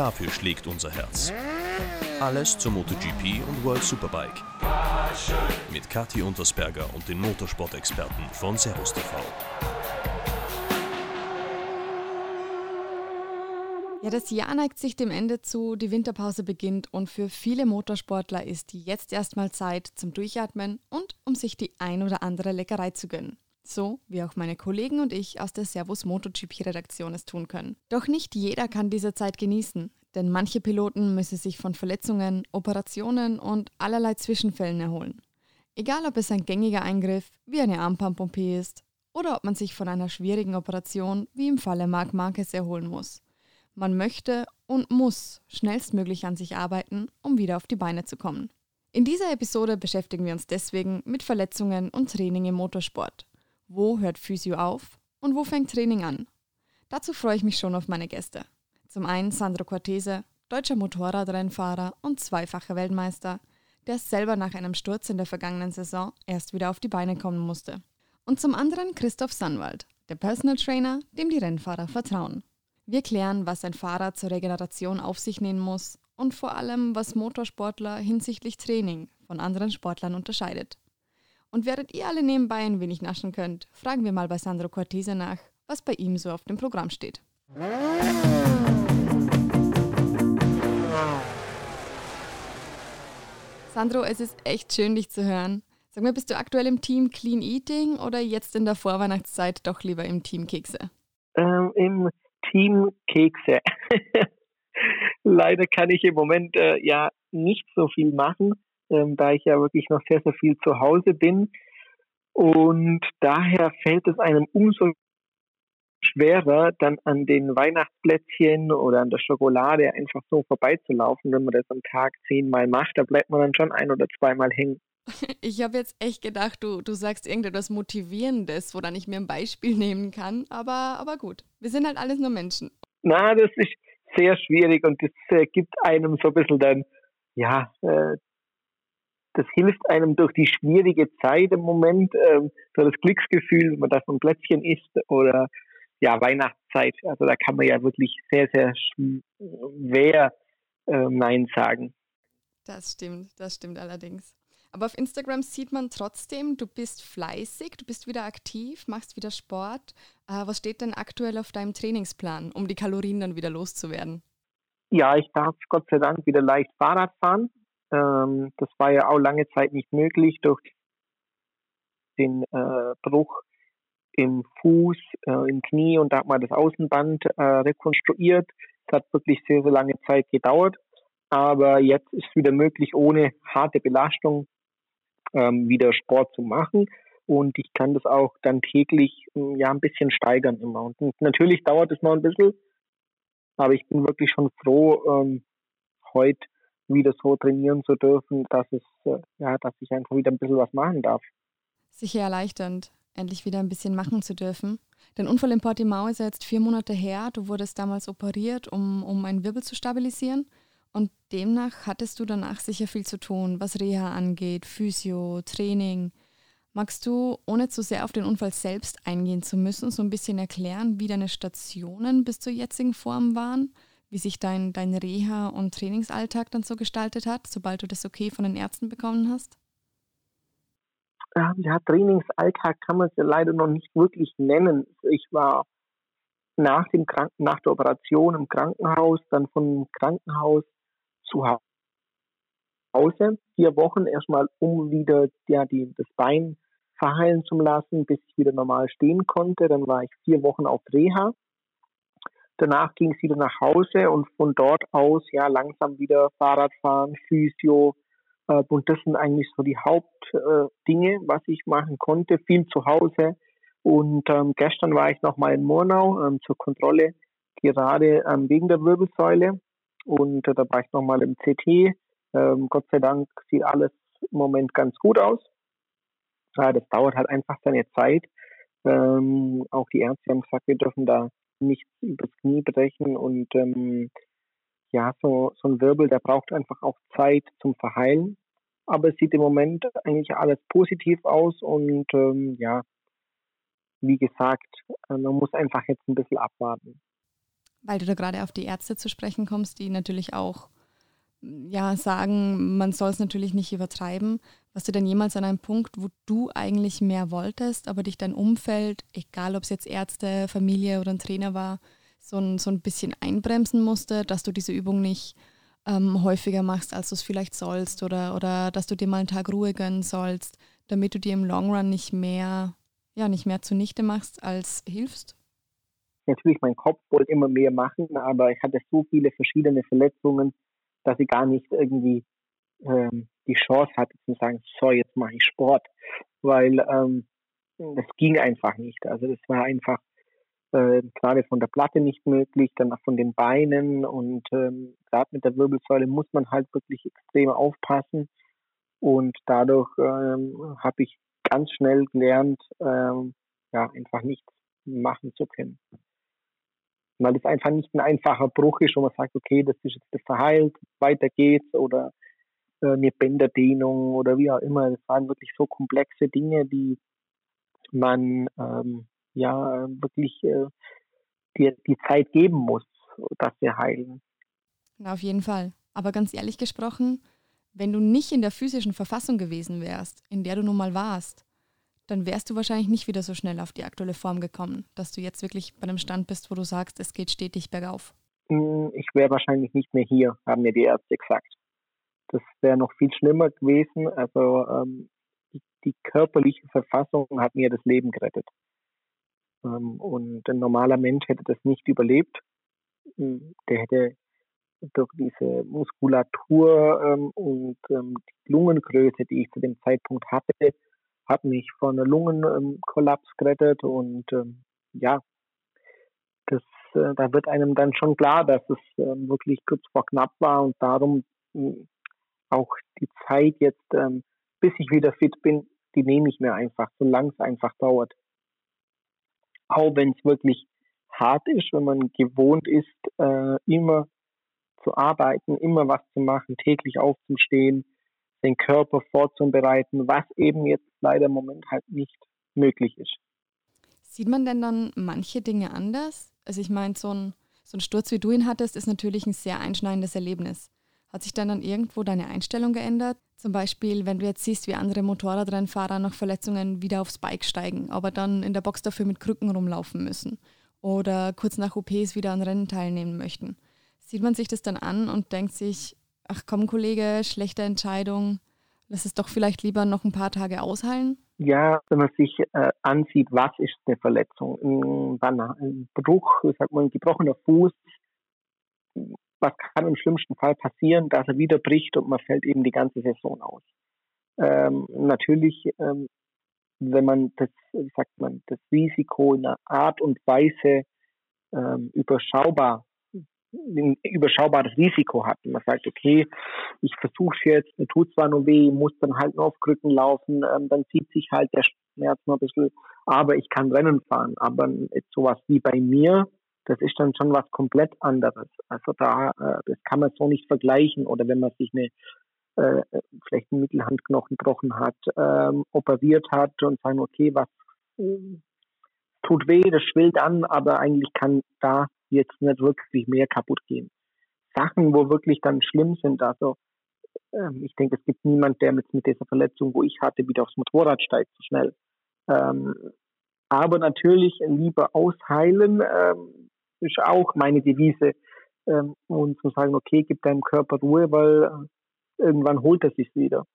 Dafür schlägt unser Herz. Alles zur MotoGP und World Superbike. Mit Kathi Untersberger und den Motorsport-Experten von Servus TV. Ja, das Jahr neigt sich dem Ende zu, die Winterpause beginnt und für viele Motorsportler ist jetzt erstmal Zeit zum Durchatmen und um sich die ein oder andere Leckerei zu gönnen. So wie auch meine Kollegen und ich aus der Servus MotoGP-Redaktion es tun können. Doch nicht jeder kann diese Zeit genießen, denn manche Piloten müssen sich von Verletzungen, Operationen und allerlei Zwischenfällen erholen. Egal ob es ein gängiger Eingriff wie eine Armpump-OP ist oder ob man sich von einer schwierigen Operation wie im Falle Marc Marquez erholen muss. Man möchte und muss schnellstmöglich an sich arbeiten, um wieder auf die Beine zu kommen. In dieser Episode beschäftigen wir uns deswegen mit Verletzungen und Training im Motorsport. Wo hört Physio auf und wo fängt Training an? Dazu freue ich mich schon auf meine Gäste. Zum einen Sandro Cortese, deutscher Motorradrennfahrer und zweifacher Weltmeister, der selber nach einem Sturz in der vergangenen Saison erst wieder auf die Beine kommen musste. Und zum anderen Christoph Sannwald, der Personal Trainer, dem die Rennfahrer vertrauen. Wir klären, was ein Fahrer zur Regeneration auf sich nehmen muss und vor allem, was Motorsportler hinsichtlich Training von anderen Sportlern unterscheidet. Und während ihr alle nebenbei ein wenig naschen könnt, fragen wir mal bei Sandro Cortese nach, was bei ihm so auf dem Programm steht. Sandro, es ist echt schön, dich zu hören. Sag mal, bist du aktuell im Team Clean Eating oder jetzt in der Vorweihnachtszeit doch lieber im Team Kekse? Ähm, Im Team Kekse. Leider kann ich im Moment äh, ja nicht so viel machen, ähm, da ich ja wirklich noch sehr, sehr viel zu Hause bin. Und daher fällt es einem umso schwerer, dann an den Weihnachtsplätzchen oder an der Schokolade einfach so vorbeizulaufen, wenn man das am Tag zehnmal macht. Da bleibt man dann schon ein oder zweimal hängen. Ich habe jetzt echt gedacht, du, du sagst irgendetwas Motivierendes, woran ich mir ein Beispiel nehmen kann. Aber, aber gut, wir sind halt alles nur Menschen. Na, das ist sehr schwierig und das äh, gibt einem so ein bisschen dann, ja, äh, das hilft einem durch die schwierige Zeit im Moment, äh, so das Glücksgefühl, wenn man da so ein Plätzchen isst oder ja, Weihnachtszeit. Also da kann man ja wirklich sehr, sehr schwer äh, Nein sagen. Das stimmt, das stimmt allerdings. Aber auf Instagram sieht man trotzdem, du bist fleißig, du bist wieder aktiv, machst wieder Sport. Äh, was steht denn aktuell auf deinem Trainingsplan, um die Kalorien dann wieder loszuwerden? Ja, ich darf Gott sei Dank wieder leicht Fahrrad fahren. Ähm, das war ja auch lange Zeit nicht möglich durch den äh, Bruch im Fuß, äh, im Knie und da hat man das Außenband äh, rekonstruiert. Es hat wirklich sehr, sehr lange Zeit gedauert. Aber jetzt ist es wieder möglich, ohne harte Belastung ähm, wieder Sport zu machen. Und ich kann das auch dann täglich hm, ja ein bisschen steigern immer. Und natürlich dauert es noch ein bisschen, aber ich bin wirklich schon froh, ähm, heute wieder so trainieren zu dürfen, dass es äh, ja, dass ich einfach wieder ein bisschen was machen darf. Sicher erleichternd, endlich wieder ein bisschen machen zu dürfen. Dein Unfall in Portimao ist ja jetzt vier Monate her. Du wurdest damals operiert, um, um einen Wirbel zu stabilisieren. Und demnach hattest du danach sicher viel zu tun, was Reha angeht, Physio, Training. Magst du, ohne zu sehr auf den Unfall selbst eingehen zu müssen, so ein bisschen erklären, wie deine Stationen bis zur jetzigen Form waren? Wie sich dein, dein Reha- und Trainingsalltag dann so gestaltet hat, sobald du das okay von den Ärzten bekommen hast? Ja, Trainingsalltag kann man es ja leider noch nicht wirklich nennen. Ich war nach, dem Kranken nach der Operation im Krankenhaus, dann vom Krankenhaus zu Hause, vier Wochen erstmal, um wieder ja, die, das Bein verheilen zu lassen, bis ich wieder normal stehen konnte. Dann war ich vier Wochen auf Reha. Danach ging es wieder nach Hause und von dort aus ja langsam wieder Fahrradfahren, Physio. Äh, und das sind eigentlich so die Hauptdinge, äh, was ich machen konnte. Viel zu Hause. Und ähm, gestern war ich nochmal in Murnau ähm, zur Kontrolle, gerade ähm, wegen der Wirbelsäule. Und äh, da war ich nochmal im CT. Ähm, Gott sei Dank sieht alles im Moment ganz gut aus. Ja, das dauert halt einfach seine Zeit. Ähm, auch die Ärzte haben gesagt, wir dürfen da nichts übers Knie brechen und ähm, ja, so, so ein Wirbel, der braucht einfach auch Zeit zum Verheilen. Aber es sieht im Moment eigentlich alles positiv aus und ähm, ja, wie gesagt, äh, man muss einfach jetzt ein bisschen abwarten. Weil du da gerade auf die Ärzte zu sprechen kommst, die natürlich auch ja, sagen, man soll es natürlich nicht übertreiben. Warst du denn jemals an einem Punkt, wo du eigentlich mehr wolltest, aber dich dein Umfeld, egal ob es jetzt Ärzte, Familie oder ein Trainer war, so ein, so ein bisschen einbremsen musste, dass du diese Übung nicht ähm, häufiger machst, als du es vielleicht sollst oder, oder dass du dir mal einen Tag Ruhe gönnen sollst, damit du dir im Long Run nicht mehr, ja, nicht mehr zunichte machst, als hilfst? Natürlich, mein Kopf wollte immer mehr machen, aber ich hatte so viele verschiedene Verletzungen, dass ich gar nicht irgendwie ähm, die Chance hatte zu sagen, so, jetzt mache ich Sport, weil ähm, das ging einfach nicht. Also das war einfach äh, gerade von der Platte nicht möglich, dann auch von den Beinen und ähm, gerade mit der Wirbelsäule muss man halt wirklich extrem aufpassen und dadurch ähm, habe ich ganz schnell gelernt, ähm, ja, einfach nichts machen zu können. Weil es einfach nicht ein einfacher Bruch ist, wo man sagt, okay, das ist jetzt verheilt, weiter geht's oder eine Bänderdehnung oder wie auch immer. Das waren wirklich so komplexe Dinge, die man ähm, ja wirklich äh, die, die Zeit geben muss, dass wir heilen. Na, auf jeden Fall. Aber ganz ehrlich gesprochen, wenn du nicht in der physischen Verfassung gewesen wärst, in der du nun mal warst, dann wärst du wahrscheinlich nicht wieder so schnell auf die aktuelle Form gekommen, dass du jetzt wirklich bei einem Stand bist, wo du sagst, es geht stetig bergauf. Hm, ich wäre wahrscheinlich nicht mehr hier, haben mir die Ärzte gesagt. Das wäre noch viel schlimmer gewesen. Also ähm, die, die, körperliche Verfassung hat mir das Leben gerettet. Ähm, und ein normaler Mensch hätte das nicht überlebt. Hm, der hätte durch diese Muskulatur ähm, und ähm, die Lungengröße, die ich zu dem Zeitpunkt hatte, hat mich vor einer Lungenkollaps gerettet und ähm, ja, das, äh, da wird einem dann schon klar, dass es äh, wirklich kurz vor knapp war und darum äh, auch die Zeit jetzt, ähm, bis ich wieder fit bin, die nehme ich mir einfach, solange es einfach dauert. Auch wenn es wirklich hart ist, wenn man gewohnt ist, äh, immer zu arbeiten, immer was zu machen, täglich aufzustehen, den Körper vorzubereiten, was eben jetzt leider im Moment halt nicht möglich ist. Sieht man denn dann manche Dinge anders? Also ich meine, so ein, so ein Sturz, wie du ihn hattest, ist natürlich ein sehr einschneidendes Erlebnis. Hat sich dann dann irgendwo deine Einstellung geändert? Zum Beispiel, wenn du jetzt siehst, wie andere Motorradrennfahrer nach Verletzungen wieder aufs Bike steigen, aber dann in der Box dafür mit Krücken rumlaufen müssen oder kurz nach OPs wieder an Rennen teilnehmen möchten. Sieht man sich das dann an und denkt sich, ach komm Kollege, schlechte Entscheidung, lass es doch vielleicht lieber noch ein paar Tage ausheilen? Ja, wenn man sich äh, ansieht, was ist eine Verletzung? Ein, ein Bruch, sag mal, ein gebrochener Fuß, was kann im schlimmsten Fall passieren, dass er wieder bricht und man fällt eben die ganze Saison aus. Ähm, natürlich, ähm, wenn man das, sagt man, das Risiko in einer Art und Weise ähm, überschaubar ein überschaubares Risiko hat. Man sagt, okay, ich versuche jetzt, mir tut zwar nur weh, muss dann halt nur auf Krücken laufen, ähm, dann zieht sich halt der Schmerz noch ein bisschen, aber ich kann Rennen fahren. Aber sowas wie bei mir, das ist dann schon was komplett anderes. Also da, äh, das kann man so nicht vergleichen. Oder wenn man sich eine äh, vielleicht einen Mittelhandknochen gebrochen hat, ähm, operiert hat und sagen, okay, was äh, tut weh, das schwillt an, aber eigentlich kann da jetzt nicht wirklich mehr kaputt gehen. Sachen, wo wirklich dann schlimm sind, also ähm, ich denke, es gibt niemand, der mit, mit dieser Verletzung, wo ich hatte, wieder aufs Motorrad steigt so schnell. Ähm, aber natürlich lieber ausheilen ähm, ist auch meine Devise. Ähm, und zu sagen, okay, gib deinem Körper Ruhe, weil äh, irgendwann holt er sich wieder.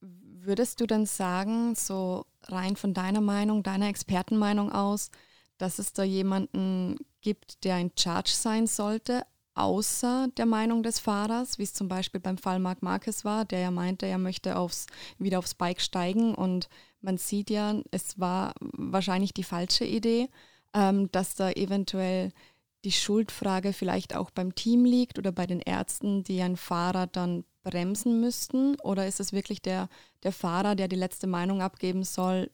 Würdest du denn sagen, so rein von deiner Meinung, deiner Expertenmeinung aus, dass es da jemanden gibt, der in Charge sein sollte, außer der Meinung des Fahrers, wie es zum Beispiel beim Fall Marc Marquez war, der ja meinte, er möchte aufs, wieder aufs Bike steigen und man sieht ja, es war wahrscheinlich die falsche Idee, ähm, dass da eventuell die Schuldfrage vielleicht auch beim Team liegt oder bei den Ärzten, die einen Fahrer dann bremsen müssten? Oder ist es wirklich der, der Fahrer, der die letzte Meinung abgeben soll,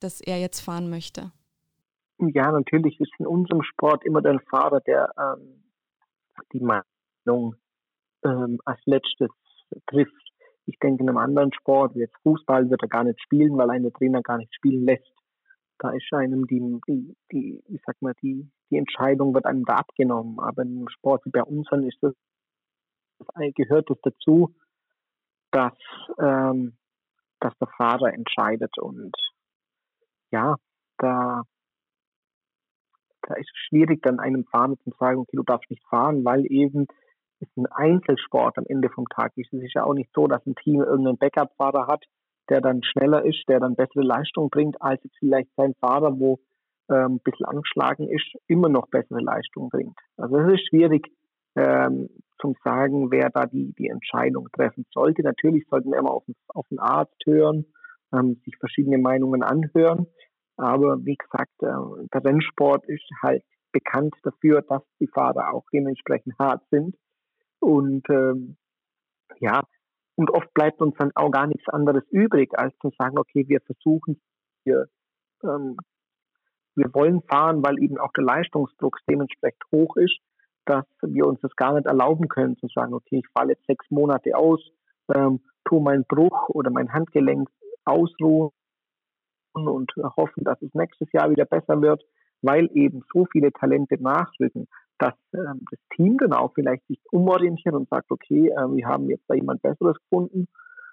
dass er jetzt fahren möchte? Ja, natürlich ist in unserem Sport immer der Fahrer, der ähm, die Meinung ähm, als letztes trifft. Ich denke, in einem anderen Sport, wie jetzt Fußball, wird er gar nicht spielen, weil ein Trainer gar nicht spielen lässt. Da ist einem die, die, die, ich sag mal, die, die Entscheidung wird einem da abgenommen. Aber im Sport wie bei unseren ist das, gehört es das dazu, dass, ähm, dass der Fahrer entscheidet und ja, da, da ist es schwierig, dann einem Fahrer zu sagen, okay, du darfst nicht fahren, weil eben es ein Einzelsport am Ende vom Tag ist. Es ist ja auch nicht so, dass ein Team irgendeinen Backup-Fahrer hat, der dann schneller ist, der dann bessere Leistung bringt, als jetzt vielleicht sein Fahrer, wo ähm, ein bisschen angeschlagen ist, immer noch bessere Leistung bringt. Also es ist schwierig ähm, zum sagen, wer da die, die Entscheidung treffen sollte. Natürlich sollten wir immer auf, auf den Arzt hören, ähm, sich verschiedene Meinungen anhören. Aber wie gesagt, äh, der Rennsport ist halt bekannt dafür, dass die Fahrer auch dementsprechend hart sind. Und ähm, ja, und oft bleibt uns dann auch gar nichts anderes übrig, als zu sagen, okay, wir versuchen, wir, ähm, wir wollen fahren, weil eben auch der Leistungsdruck dementsprechend hoch ist, dass wir uns das gar nicht erlauben können, zu sagen, okay, ich falle jetzt sechs Monate aus, ähm, tue meinen Bruch oder mein Handgelenk ausruhen und hoffen, dass es nächstes Jahr wieder besser wird, weil eben so viele Talente nachrücken dass ähm, das Team dann auch vielleicht sich umorientiert und sagt, okay, äh, wir haben jetzt da jemand Besseres gefunden.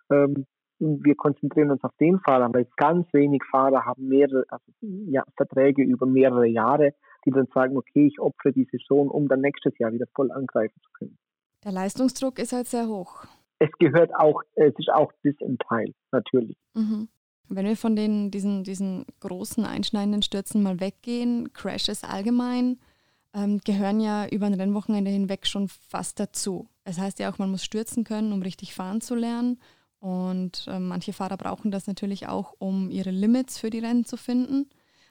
Ähm, wir konzentrieren uns auf den Fahrer, weil ganz wenig Fahrer haben mehrere also, ja, Verträge über mehrere Jahre, die dann sagen, okay, ich opfere die Saison, um dann nächstes Jahr wieder voll angreifen zu können. Der Leistungsdruck ist halt sehr hoch. Es gehört auch, es ist auch das im Teil, natürlich. Mhm. Wenn wir von den, diesen, diesen großen einschneidenden Stürzen mal weggehen, Crashes allgemein, ähm, gehören ja über ein Rennwochenende hinweg schon fast dazu. Es heißt ja auch, man muss stürzen können, um richtig fahren zu lernen. Und äh, manche Fahrer brauchen das natürlich auch, um ihre Limits für die Rennen zu finden.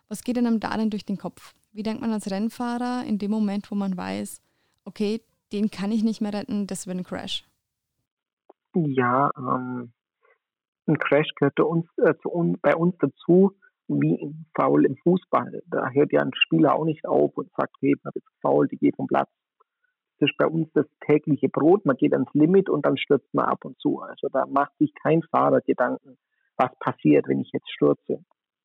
Was geht denn einem da denn durch den Kopf? Wie denkt man als Rennfahrer in dem Moment, wo man weiß, okay, den kann ich nicht mehr retten, das wird ein Crash? Ja, ähm, ein Crash gehört uns, äh, uns, bei uns dazu, wie im Foul im Fußball. Da hört ja ein Spieler auch nicht auf und sagt, hey, man ist faul, die geht vom Platz. Das ist bei uns das tägliche Brot. Man geht ans Limit und dann stürzt man ab und zu. Also da macht sich kein Fahrer Gedanken, was passiert, wenn ich jetzt stürze.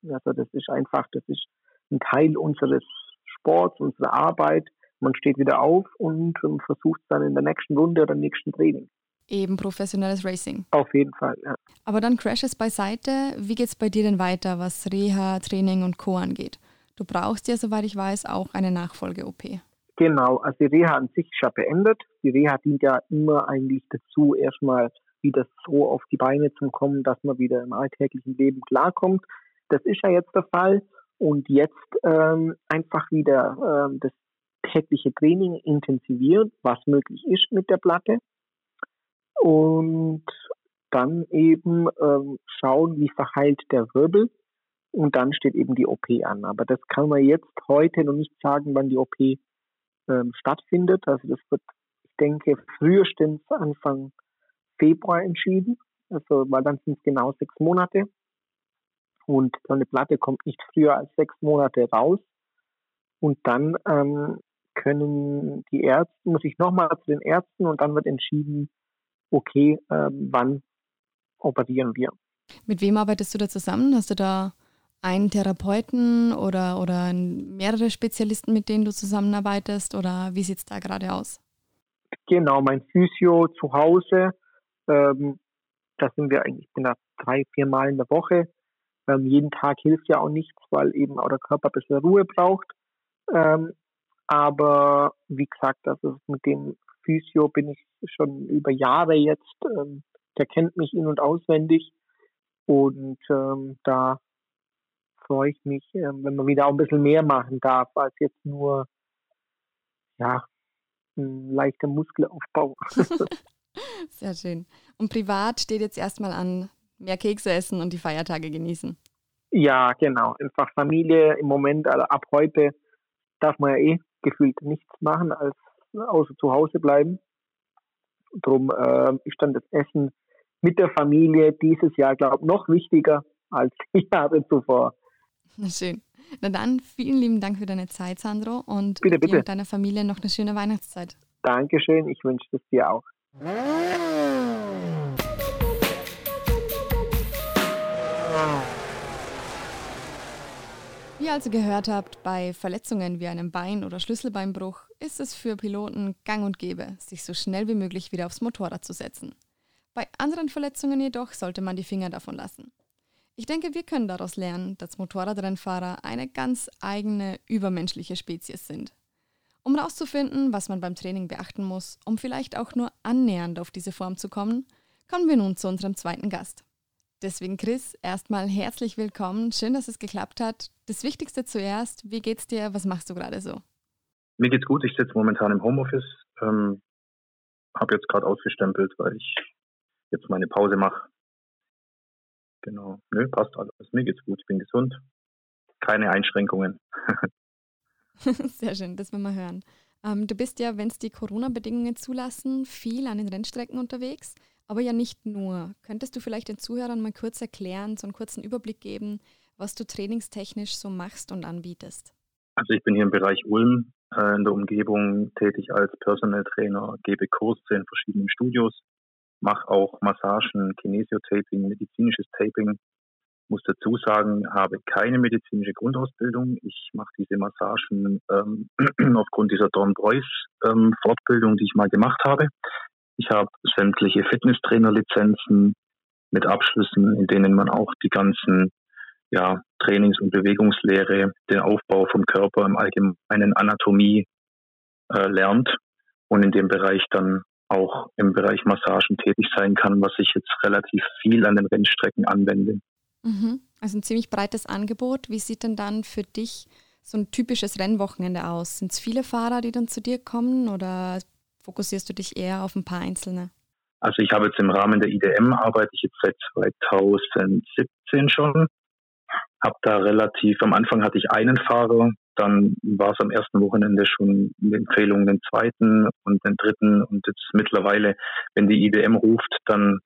Also das ist einfach, das ist ein Teil unseres Sports, unserer Arbeit. Man steht wieder auf und versucht es dann in der nächsten Runde oder nächsten Training eben professionelles Racing. Auf jeden Fall, ja. Aber dann Crashes beiseite. Wie geht es bei dir denn weiter, was Reha, Training und Co. angeht? Du brauchst ja, soweit ich weiß, auch eine Nachfolge-OP. Genau, also die Reha an sich ist ja beendet. Die Reha dient ja immer eigentlich dazu, erstmal wieder so auf die Beine zu kommen, dass man wieder im alltäglichen Leben klarkommt. Das ist ja jetzt der Fall. Und jetzt ähm, einfach wieder ähm, das tägliche Training intensivieren, was möglich ist mit der Platte und dann eben ähm, schauen, wie verheilt der Wirbel und dann steht eben die OP an. Aber das kann man jetzt heute noch nicht sagen, wann die OP ähm, stattfindet. Also das wird, ich denke, frühestens Anfang Februar entschieden. Also weil dann sind es genau sechs Monate und so eine Platte kommt nicht früher als sechs Monate raus. Und dann ähm, können die Ärzte, muss ich nochmal zu den Ärzten und dann wird entschieden, okay, äh, wann operieren wir. Mit wem arbeitest du da zusammen? Hast du da einen Therapeuten oder, oder mehrere Spezialisten, mit denen du zusammenarbeitest? Oder wie sieht es da gerade aus? Genau, mein Physio zu Hause. Ähm, da sind wir eigentlich, ich bin da drei, vier Mal in der Woche. Ähm, jeden Tag hilft ja auch nichts, weil eben auch der Körper ein bisschen Ruhe braucht. Ähm, aber wie gesagt, also mit dem Physio bin ich schon über Jahre jetzt. Ähm, der kennt mich in- und auswendig. Und ähm, da freue ich mich, ähm, wenn man wieder auch ein bisschen mehr machen darf, als jetzt nur ja, ein leichter Muskelaufbau. Sehr schön. Und privat steht jetzt erstmal an, mehr Kekse essen und die Feiertage genießen. Ja, genau. Einfach Familie im Moment, also ab heute darf man ja eh gefühlt nichts machen als außer zu Hause bleiben. Darum äh, ist dann das Essen mit der Familie dieses Jahr, glaube ich, noch wichtiger als die Jahre zuvor. Na schön. Na dann, vielen lieben Dank für deine Zeit, Sandro, und bitte, bitte. dir und deiner Familie noch eine schöne Weihnachtszeit. Dankeschön, ich wünsche es dir auch. Wie ihr also gehört habt, bei Verletzungen wie einem Bein- oder Schlüsselbeinbruch ist es für Piloten gang und gäbe, sich so schnell wie möglich wieder aufs Motorrad zu setzen. Bei anderen Verletzungen jedoch sollte man die Finger davon lassen. Ich denke, wir können daraus lernen, dass Motorradrennfahrer eine ganz eigene übermenschliche Spezies sind. Um herauszufinden, was man beim Training beachten muss, um vielleicht auch nur annähernd auf diese Form zu kommen, kommen wir nun zu unserem zweiten Gast. Deswegen, Chris, erstmal herzlich willkommen. Schön, dass es geklappt hat. Das Wichtigste zuerst, wie geht's dir? Was machst du gerade so? Mir geht's gut. Ich sitze momentan im Homeoffice. Ähm, habe jetzt gerade ausgestempelt, weil ich jetzt meine Pause mache. Genau. Nö, passt alles. Mir geht's gut. Ich bin gesund. Keine Einschränkungen. Sehr schön, das wollen wir hören. Ähm, du bist ja, wenn es die Corona-Bedingungen zulassen, viel an den Rennstrecken unterwegs. Aber ja nicht nur. Könntest du vielleicht den Zuhörern mal kurz erklären, so einen kurzen Überblick geben, was du trainingstechnisch so machst und anbietest? Also ich bin hier im Bereich Ulm in der Umgebung tätig als Personal Trainer, gebe Kurse in verschiedenen Studios, mache auch Massagen, Kinesiotaping, medizinisches Taping. Muss dazu sagen, habe keine medizinische Grundausbildung. Ich mache diese Massagen ähm, aufgrund dieser Dorn-Preuß-Fortbildung, ähm, die ich mal gemacht habe. Ich habe sämtliche Fitnesstrainerlizenzen mit Abschlüssen, in denen man auch die ganzen ja, Trainings- und Bewegungslehre, den Aufbau vom Körper im Allgemeinen, Anatomie äh, lernt und in dem Bereich dann auch im Bereich Massagen tätig sein kann, was ich jetzt relativ viel an den Rennstrecken anwende. Mhm. Also ein ziemlich breites Angebot. Wie sieht denn dann für dich so ein typisches Rennwochenende aus? Sind es viele Fahrer, die dann zu dir kommen oder fokussierst du dich eher auf ein paar einzelne? Also ich habe jetzt im Rahmen der IDM arbeite ich jetzt seit 2017 schon. Habe da relativ, am Anfang hatte ich einen Fahrer, dann war es am ersten Wochenende schon eine Empfehlung den zweiten und den dritten und jetzt mittlerweile, wenn die IDM ruft, dann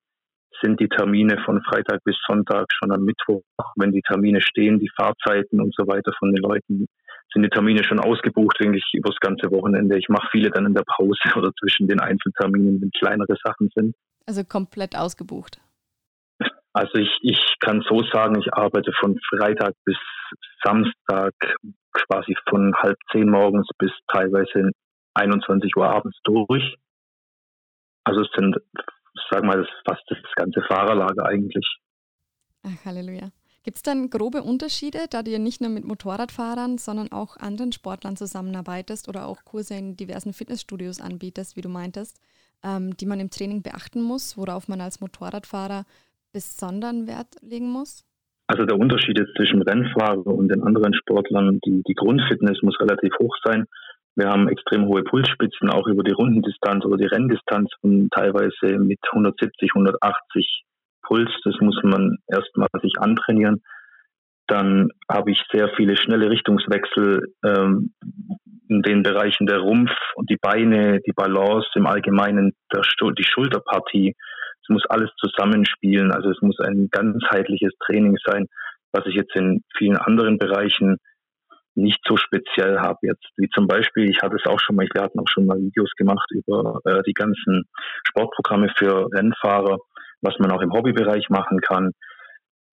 sind die Termine von Freitag bis Sonntag schon am Mittwoch, wenn die Termine stehen, die Fahrzeiten und so weiter von den Leuten sind die Termine schon ausgebucht, denke ich, über das ganze Wochenende. Ich mache viele dann in der Pause oder zwischen den Einzelterminen, wenn kleinere Sachen sind. Also komplett ausgebucht. Also ich, ich kann so sagen, ich arbeite von Freitag bis Samstag quasi von halb zehn morgens bis teilweise 21 Uhr abends durch. Also es sind, sag mal, fast das ganze Fahrerlager eigentlich. Ach, Halleluja. Gibt es dann grobe Unterschiede, da du ja nicht nur mit Motorradfahrern, sondern auch anderen Sportlern zusammenarbeitest oder auch Kurse in diversen Fitnessstudios anbietest, wie du meintest, ähm, die man im Training beachten muss, worauf man als Motorradfahrer besonderen Wert legen muss? Also der Unterschied ist zwischen Rennfahrern und den anderen Sportlern, die, die Grundfitness muss relativ hoch sein. Wir haben extrem hohe Pulsspitzen, auch über die Rundendistanz oder die Renndistanz und teilweise mit 170, 180 Puls, das muss man erstmal sich antrainieren. Dann habe ich sehr viele schnelle Richtungswechsel ähm, in den Bereichen der Rumpf und die Beine, die Balance im Allgemeinen, der, die Schulterpartie. Es muss alles zusammenspielen. Also es muss ein ganzheitliches Training sein, was ich jetzt in vielen anderen Bereichen nicht so speziell habe jetzt. Wie zum Beispiel, ich hatte es auch schon mal, wir hatten auch schon mal Videos gemacht über äh, die ganzen Sportprogramme für Rennfahrer was man auch im Hobbybereich machen kann.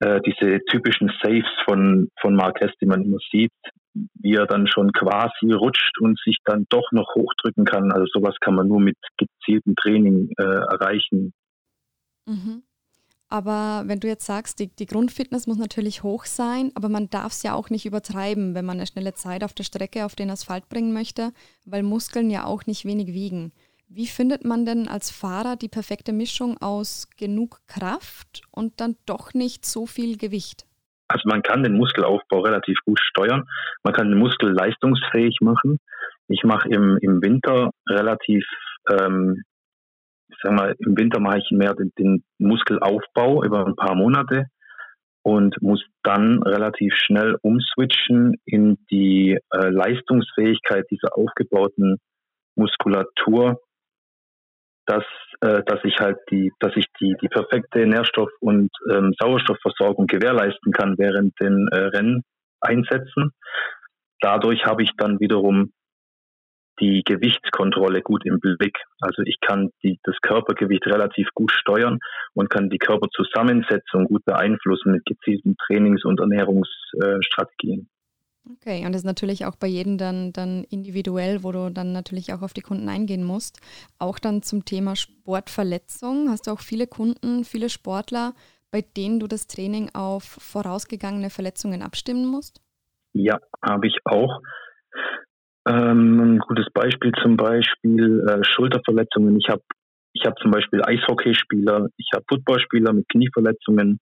Äh, diese typischen Saves von, von Marquez, die man immer sieht, wie er dann schon quasi rutscht und sich dann doch noch hochdrücken kann. Also sowas kann man nur mit gezieltem Training äh, erreichen. Mhm. Aber wenn du jetzt sagst, die, die Grundfitness muss natürlich hoch sein, aber man darf es ja auch nicht übertreiben, wenn man eine schnelle Zeit auf der Strecke auf den Asphalt bringen möchte, weil Muskeln ja auch nicht wenig wiegen. Wie findet man denn als Fahrer die perfekte Mischung aus genug Kraft und dann doch nicht so viel Gewicht? Also man kann den Muskelaufbau relativ gut steuern. Man kann den Muskel leistungsfähig machen. Ich mache im, im Winter relativ, ähm, ich sag mal, im Winter mache ich mehr den, den Muskelaufbau über ein paar Monate und muss dann relativ schnell umswitchen in die äh, Leistungsfähigkeit dieser aufgebauten Muskulatur dass, äh, dass ich halt die, dass ich die, die perfekte Nährstoff- und ähm, Sauerstoffversorgung gewährleisten kann während den äh, Renneinsätzen. Dadurch habe ich dann wiederum die Gewichtskontrolle gut im Blick. Also ich kann die, das Körpergewicht relativ gut steuern und kann die Körperzusammensetzung gut beeinflussen mit gezielten Trainings- und Ernährungsstrategien. Okay, und das ist natürlich auch bei jedem dann, dann individuell, wo du dann natürlich auch auf die Kunden eingehen musst. Auch dann zum Thema Sportverletzung. Hast du auch viele Kunden, viele Sportler, bei denen du das Training auf vorausgegangene Verletzungen abstimmen musst? Ja, habe ich auch. Ähm, ein gutes Beispiel zum Beispiel äh, Schulterverletzungen. Ich habe ich hab zum Beispiel Eishockeyspieler, ich habe Footballspieler mit Knieverletzungen,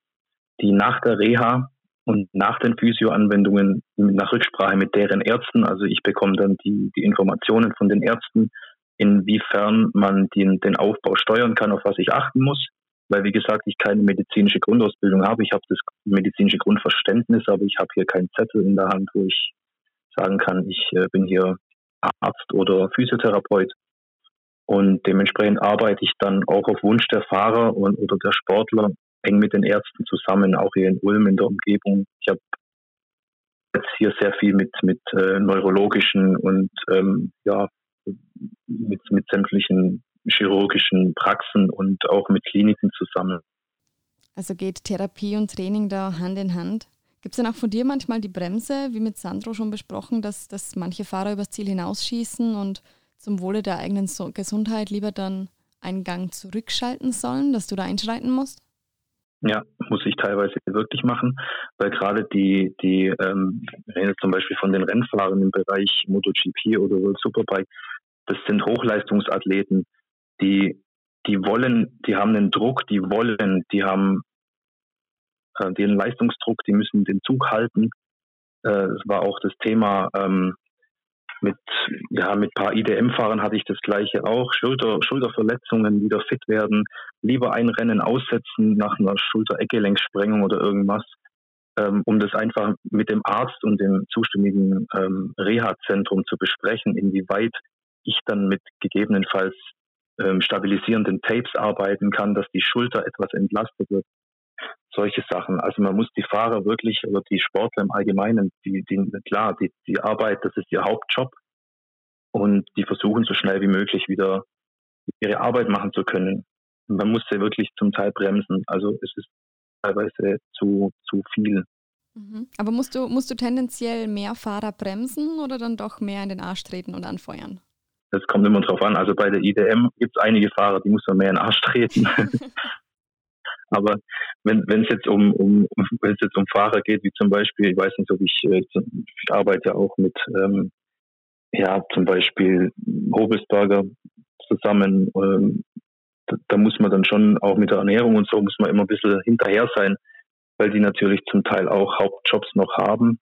die nach der Reha und nach den Physioanwendungen nach Rücksprache mit deren Ärzten, also ich bekomme dann die, die Informationen von den Ärzten, inwiefern man den, den Aufbau steuern kann, auf was ich achten muss. Weil, wie gesagt, ich keine medizinische Grundausbildung habe. Ich habe das medizinische Grundverständnis, aber ich habe hier keinen Zettel in der Hand, wo ich sagen kann, ich äh, bin hier Arzt oder Physiotherapeut. Und dementsprechend arbeite ich dann auch auf Wunsch der Fahrer und, oder der Sportler eng mit den Ärzten zusammen, auch hier in Ulm in der Umgebung. Ich habe jetzt hier sehr viel mit, mit äh, neurologischen und ähm, ja, mit, mit sämtlichen chirurgischen Praxen und auch mit Kliniken zusammen. Also geht Therapie und Training da Hand in Hand? Gibt es denn auch von dir manchmal die Bremse, wie mit Sandro schon besprochen, dass, dass manche Fahrer übers Ziel hinausschießen und zum Wohle der eigenen so Gesundheit lieber dann einen Gang zurückschalten sollen, dass du da einschreiten musst? Ja, muss ich teilweise wirklich machen, weil gerade die, die ähm, reden zum Beispiel von den Rennfahrern im Bereich MotoGP oder World Superbike, das sind Hochleistungsathleten, die, die wollen, die haben einen Druck, die wollen, die haben äh, den Leistungsdruck, die müssen den Zug halten. Äh, das war auch das Thema ähm, mit, ja, mit paar IDM-Fahrern hatte ich das gleiche auch. Schulter, Schulterverletzungen, wieder fit werden, lieber ein Rennen aussetzen nach einer Schulter-Eckgelenksprengung oder irgendwas, ähm, um das einfach mit dem Arzt und dem zuständigen ähm, Reha-Zentrum zu besprechen, inwieweit ich dann mit gegebenenfalls ähm, stabilisierenden Tapes arbeiten kann, dass die Schulter etwas entlastet wird. Solche Sachen. Also man muss die Fahrer wirklich oder die Sportler im Allgemeinen, die, die klar, die, die Arbeit, das ist ihr Hauptjob und die versuchen so schnell wie möglich wieder ihre Arbeit machen zu können man muss ja wirklich zum Teil bremsen. Also es ist teilweise zu, zu viel. Mhm. Aber musst du, musst du tendenziell mehr Fahrer bremsen oder dann doch mehr in den Arsch treten und anfeuern? Das kommt immer drauf an. Also bei der IDM gibt es einige Fahrer, die muss man mehr in den Arsch treten. Aber wenn es jetzt um, um wenn es jetzt um Fahrer geht, wie zum Beispiel, ich weiß nicht, ob ich, äh, ich arbeite auch mit ähm, ja zum Beispiel Hobelsberger zusammen, ähm, da, da, muss man dann schon auch mit der Ernährung und so muss man immer ein bisschen hinterher sein, weil die natürlich zum Teil auch Hauptjobs noch haben.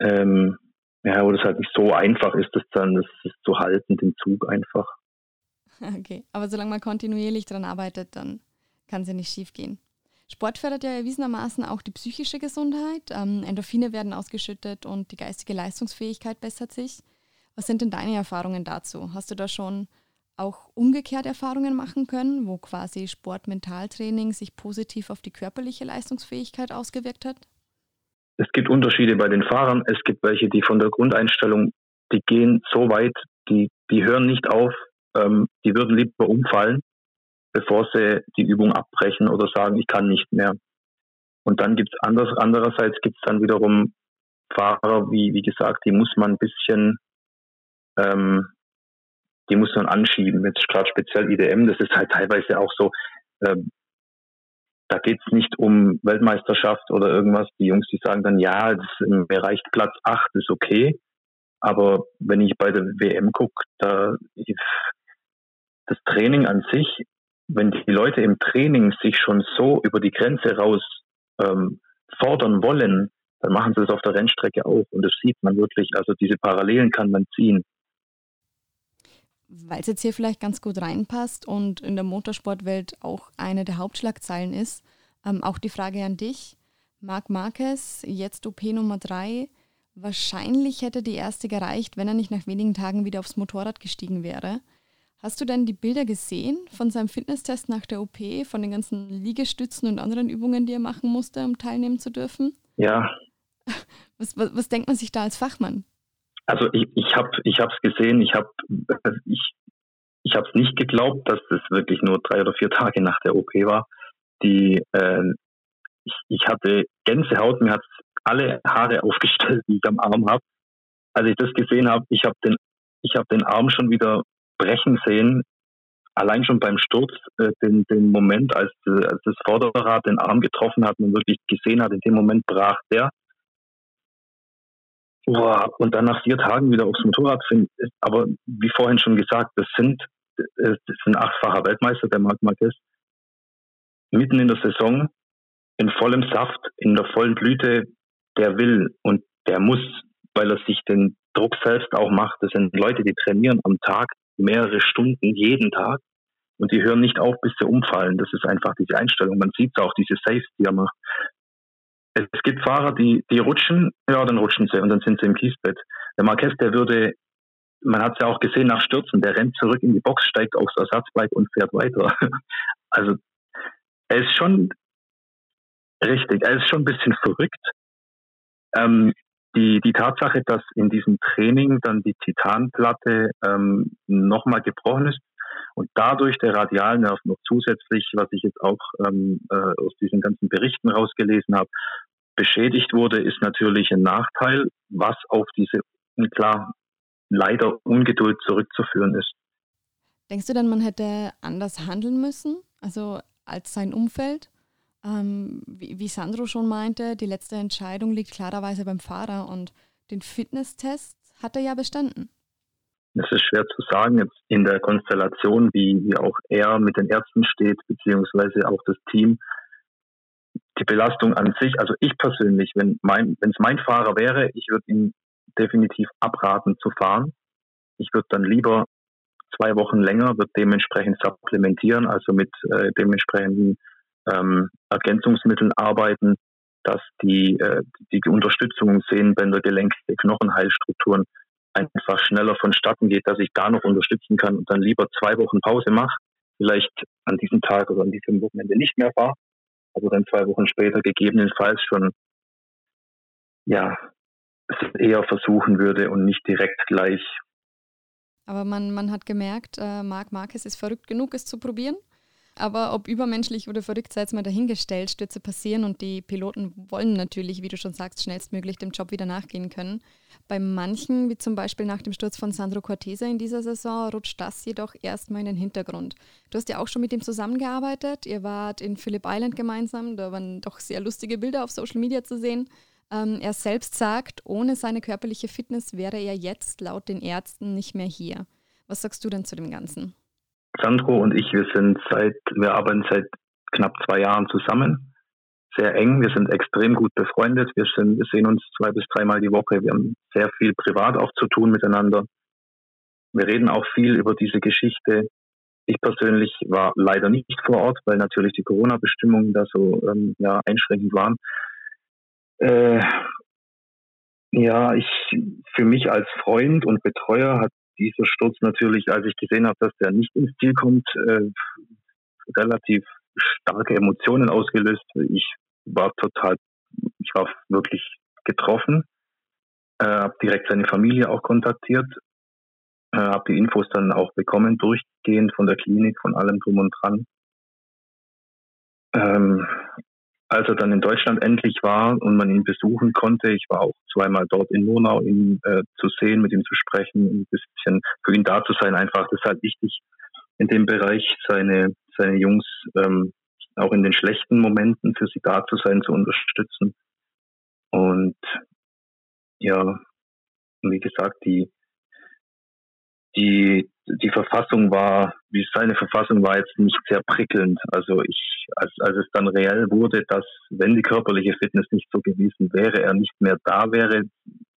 Ähm, ja, wo das halt nicht so einfach ist, das dann das, das zu halten, den Zug einfach. Okay, aber solange man kontinuierlich daran arbeitet, dann kann es ja nicht schief gehen. Sport fördert ja erwiesenermaßen auch die psychische Gesundheit. Ähm, Endorphine werden ausgeschüttet und die geistige Leistungsfähigkeit bessert sich. Was sind denn deine Erfahrungen dazu? Hast du da schon auch umgekehrt Erfahrungen machen können, wo quasi Sport-Mentaltraining sich positiv auf die körperliche Leistungsfähigkeit ausgewirkt hat? Es gibt Unterschiede bei den Fahrern. Es gibt welche, die von der Grundeinstellung, die gehen so weit, die, die hören nicht auf, ähm, die würden lieber umfallen, bevor sie die Übung abbrechen oder sagen, ich kann nicht mehr. Und dann gibt es anders, andererseits gibt es dann wiederum Fahrer, wie, wie gesagt, die muss man ein bisschen ähm, die muss man anschieben. Jetzt gerade speziell IDM, das ist halt teilweise auch so, ähm, da geht es nicht um Weltmeisterschaft oder irgendwas. Die Jungs, die sagen dann, ja, das, mir reicht Platz 8, ist okay. Aber wenn ich bei der WM gucke, da das Training an sich, wenn die Leute im Training sich schon so über die Grenze raus ähm, fordern wollen, dann machen sie es auf der Rennstrecke auch. Und das sieht man wirklich. Also diese Parallelen kann man ziehen weil es jetzt hier vielleicht ganz gut reinpasst und in der Motorsportwelt auch eine der Hauptschlagzeilen ist, ähm, auch die Frage an dich. Marc Marquez, jetzt OP Nummer 3. Wahrscheinlich hätte die erste gereicht, wenn er nicht nach wenigen Tagen wieder aufs Motorrad gestiegen wäre. Hast du denn die Bilder gesehen von seinem Fitnesstest nach der OP, von den ganzen Liegestützen und anderen Übungen, die er machen musste, um teilnehmen zu dürfen? Ja. Was, was, was denkt man sich da als Fachmann? Also ich, ich habe ich es gesehen, ich habe ich, ich es nicht geglaubt, dass das wirklich nur drei oder vier Tage nach der OP war. Die äh, ich, ich hatte Gänsehaut, mir hat alle Haare aufgestellt, die ich am Arm habe. Als ich das gesehen habe, ich habe den, ich habe den Arm schon wieder brechen sehen. Allein schon beim Sturz, äh, den, den Moment, als, äh, als das Vorderrad den Arm getroffen hat und wirklich gesehen hat, in dem Moment brach der. Boah, und dann nach vier Tagen wieder aufs Motorrad finden. Aber wie vorhin schon gesagt, das sind, äh, das sind achtfacher Weltmeister, der Marc Marquez. Mitten in der Saison, in vollem Saft, in der vollen Blüte, der will und der muss, weil er sich den Druck selbst auch macht. Das sind Leute, die trainieren am Tag mehrere Stunden jeden Tag und die hören nicht auf, bis sie umfallen. Das ist einfach diese Einstellung. Man sieht auch, diese Saves, die. Es gibt Fahrer, die, die rutschen, ja, dann rutschen sie und dann sind sie im Kiesbett. Der Marquez, der würde, man hat es ja auch gesehen nach Stürzen, der rennt zurück in die Box, steigt aufs Ersatzbike und fährt weiter. Also er ist schon richtig, er ist schon ein bisschen verrückt. Ähm, die, die Tatsache, dass in diesem Training dann die Titanplatte ähm, nochmal gebrochen ist und dadurch der Radialnerv noch zusätzlich, was ich jetzt auch ähm, äh, aus diesen ganzen Berichten rausgelesen habe, beschädigt wurde, ist natürlich ein Nachteil, was auf diese, klar, leider Ungeduld zurückzuführen ist. Denkst du dann, man hätte anders handeln müssen, also als sein Umfeld? Ähm, wie, wie, Sandro schon meinte, die letzte Entscheidung liegt klarerweise beim Fahrer und den Fitnesstest hat er ja bestanden. Es ist schwer zu sagen jetzt in der Konstellation, wie, wie auch er mit den Ärzten steht, beziehungsweise auch das Team. Die Belastung an sich, also ich persönlich, wenn es mein Fahrer wäre, ich würde ihm definitiv abraten zu fahren. Ich würde dann lieber zwei Wochen länger, würde dementsprechend supplementieren, also mit äh, dementsprechenden ähm, Ergänzungsmitteln arbeiten, dass die, äh, die Unterstützung Sehnenbänder, Gelenke, Knochenheilstrukturen einfach schneller vonstatten geht, dass ich da noch unterstützen kann und dann lieber zwei Wochen Pause mache, vielleicht an diesem Tag oder an diesem Wochenende nicht mehr fahre, aber dann zwei Wochen später gegebenenfalls schon ja es eher versuchen würde und nicht direkt gleich. Aber man, man hat gemerkt, äh, Marc Marquez ist verrückt genug, es zu probieren. Aber ob übermenschlich oder verrückt, sei jetzt mal dahingestellt, Stürze passieren und die Piloten wollen natürlich, wie du schon sagst, schnellstmöglich dem Job wieder nachgehen können. Bei manchen, wie zum Beispiel nach dem Sturz von Sandro Cortese in dieser Saison, rutscht das jedoch erstmal in den Hintergrund. Du hast ja auch schon mit ihm zusammengearbeitet. Ihr wart in Phillip Island gemeinsam. Da waren doch sehr lustige Bilder auf Social Media zu sehen. Ähm, er selbst sagt, ohne seine körperliche Fitness wäre er jetzt laut den Ärzten nicht mehr hier. Was sagst du denn zu dem Ganzen? Sandro und ich, wir sind seit, wir arbeiten seit knapp zwei Jahren zusammen. Sehr eng. Wir sind extrem gut befreundet. Wir sind, wir sehen uns zwei bis dreimal die Woche. Wir haben sehr viel privat auch zu tun miteinander. Wir reden auch viel über diese Geschichte. Ich persönlich war leider nicht vor Ort, weil natürlich die Corona-Bestimmungen da so ähm, ja, einschränkend waren. Äh, ja, ich für mich als Freund und Betreuer hat dieser Sturz natürlich, als ich gesehen habe, dass der nicht ins Ziel kommt, äh, relativ starke Emotionen ausgelöst. Ich war total, ich war wirklich getroffen, äh, habe direkt seine Familie auch kontaktiert, äh, habe die Infos dann auch bekommen, durchgehend von der Klinik, von allem drum und dran. Ähm, als er dann in Deutschland endlich war und man ihn besuchen konnte, ich war auch zweimal dort in Murnau, ihn äh, zu sehen, mit ihm zu sprechen, ein bisschen für ihn da zu sein, einfach, das ist halt wichtig in dem Bereich, seine, seine Jungs ähm, auch in den schlechten Momenten für sie da zu sein, zu unterstützen. Und ja, wie gesagt, die, die, die Verfassung war, wie seine Verfassung war jetzt nicht sehr prickelnd. Also ich, als, als es dann reell wurde, dass wenn die körperliche Fitness nicht so gewesen wäre, er nicht mehr da wäre,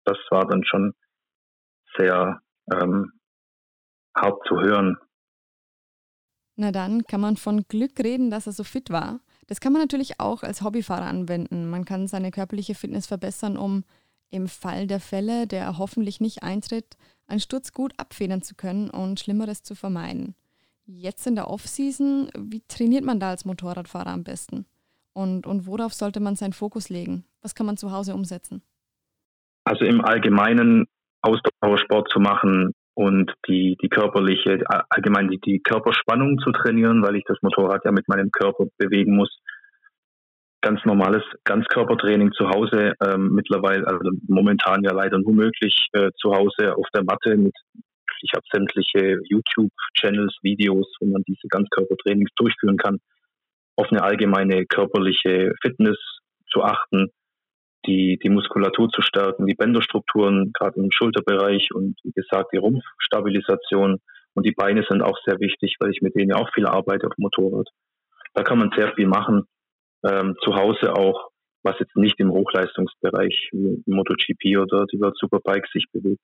das war dann schon sehr ähm, hart zu hören. Na dann kann man von Glück reden, dass er so fit war. Das kann man natürlich auch als Hobbyfahrer anwenden. Man kann seine körperliche Fitness verbessern, um im Fall der Fälle, der hoffentlich nicht eintritt, einen Sturz gut abfedern zu können und Schlimmeres zu vermeiden. Jetzt in der Offseason, wie trainiert man da als Motorradfahrer am besten? Und, und worauf sollte man seinen Fokus legen? Was kann man zu Hause umsetzen? Also im Allgemeinen Ausdauersport zu machen und die, die körperliche, allgemein die, die Körperspannung zu trainieren, weil ich das Motorrad ja mit meinem Körper bewegen muss. Ganz normales Ganzkörpertraining zu Hause ähm, mittlerweile, also momentan ja leider nur möglich äh, zu Hause auf der Matte mit ich habe sämtliche YouTube-Channels, Videos, wo man diese Ganzkörpertrainings durchführen kann, auf eine allgemeine körperliche Fitness zu achten, die, die Muskulatur zu stärken, die Bänderstrukturen, gerade im Schulterbereich und wie gesagt die Rumpfstabilisation. Und die Beine sind auch sehr wichtig, weil ich mit denen ja auch viel arbeite auf dem Motorrad. Da kann man sehr viel machen. Ähm, zu Hause auch, was jetzt nicht im Hochleistungsbereich wie MotoGP oder die World Superbike sich bewegt.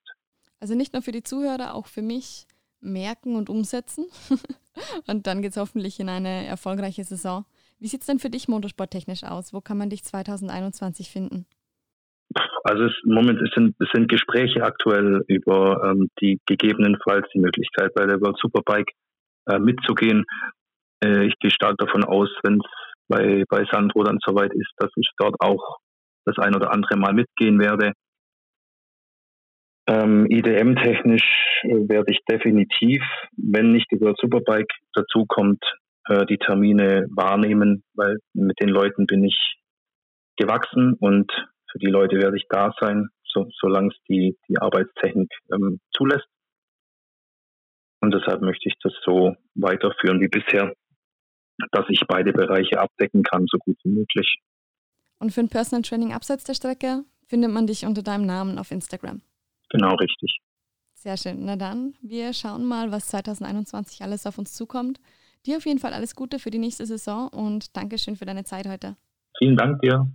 Also nicht nur für die Zuhörer, auch für mich merken und umsetzen. und dann geht es hoffentlich in eine erfolgreiche Saison. Wie sieht es denn für dich motorsporttechnisch aus? Wo kann man dich 2021 finden? Also es, im Moment es sind, es sind Gespräche aktuell über ähm, die gegebenenfalls die Möglichkeit bei der World Superbike äh, mitzugehen. Äh, ich gehe stark davon aus, wenn es bei, bei Sandro dann soweit ist, dass ich dort auch das ein oder andere Mal mitgehen werde. Ähm, IDM-technisch äh, werde ich definitiv, wenn nicht World Superbike dazukommt, äh, die Termine wahrnehmen, weil mit den Leuten bin ich gewachsen und für die Leute werde ich da sein, so, solange es die, die Arbeitstechnik ähm, zulässt. Und deshalb möchte ich das so weiterführen wie bisher, dass ich beide Bereiche abdecken kann, so gut wie möglich. Und für ein Personal Training abseits der Strecke findet man dich unter deinem Namen auf Instagram. Genau, richtig. Sehr schön. Na dann, wir schauen mal, was 2021 alles auf uns zukommt. Dir auf jeden Fall alles Gute für die nächste Saison und Dankeschön für deine Zeit heute. Vielen Dank dir.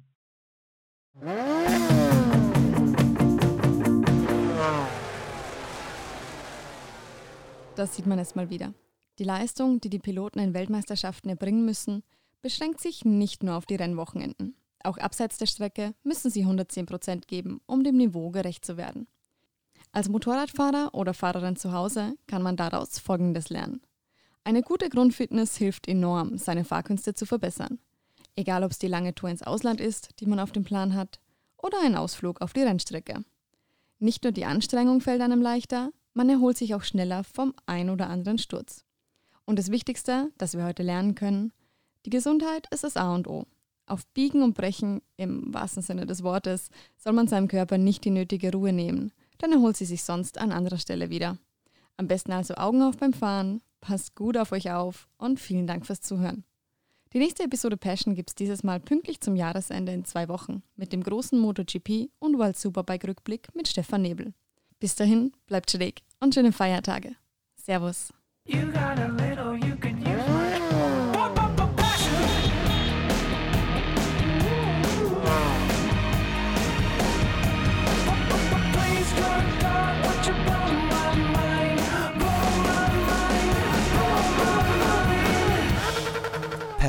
Das sieht man jetzt mal wieder. Die Leistung, die die Piloten in Weltmeisterschaften erbringen müssen, beschränkt sich nicht nur auf die Rennwochenenden. Auch abseits der Strecke müssen sie 110 Prozent geben, um dem Niveau gerecht zu werden. Als Motorradfahrer oder Fahrerin zu Hause kann man daraus Folgendes lernen. Eine gute Grundfitness hilft enorm, seine Fahrkünste zu verbessern. Egal ob es die lange Tour ins Ausland ist, die man auf dem Plan hat, oder ein Ausflug auf die Rennstrecke. Nicht nur die Anstrengung fällt einem leichter, man erholt sich auch schneller vom ein oder anderen Sturz. Und das Wichtigste, das wir heute lernen können, die Gesundheit ist das A und O. Auf Biegen und Brechen, im wahrsten Sinne des Wortes, soll man seinem Körper nicht die nötige Ruhe nehmen – dann erholt sie sich sonst an anderer Stelle wieder. Am besten also Augen auf beim Fahren, passt gut auf euch auf und vielen Dank fürs Zuhören. Die nächste Episode Passion gibt es dieses Mal pünktlich zum Jahresende in zwei Wochen mit dem großen MotoGP und World Superbike Rückblick mit Stefan Nebel. Bis dahin, bleibt schräg und schöne Feiertage. Servus.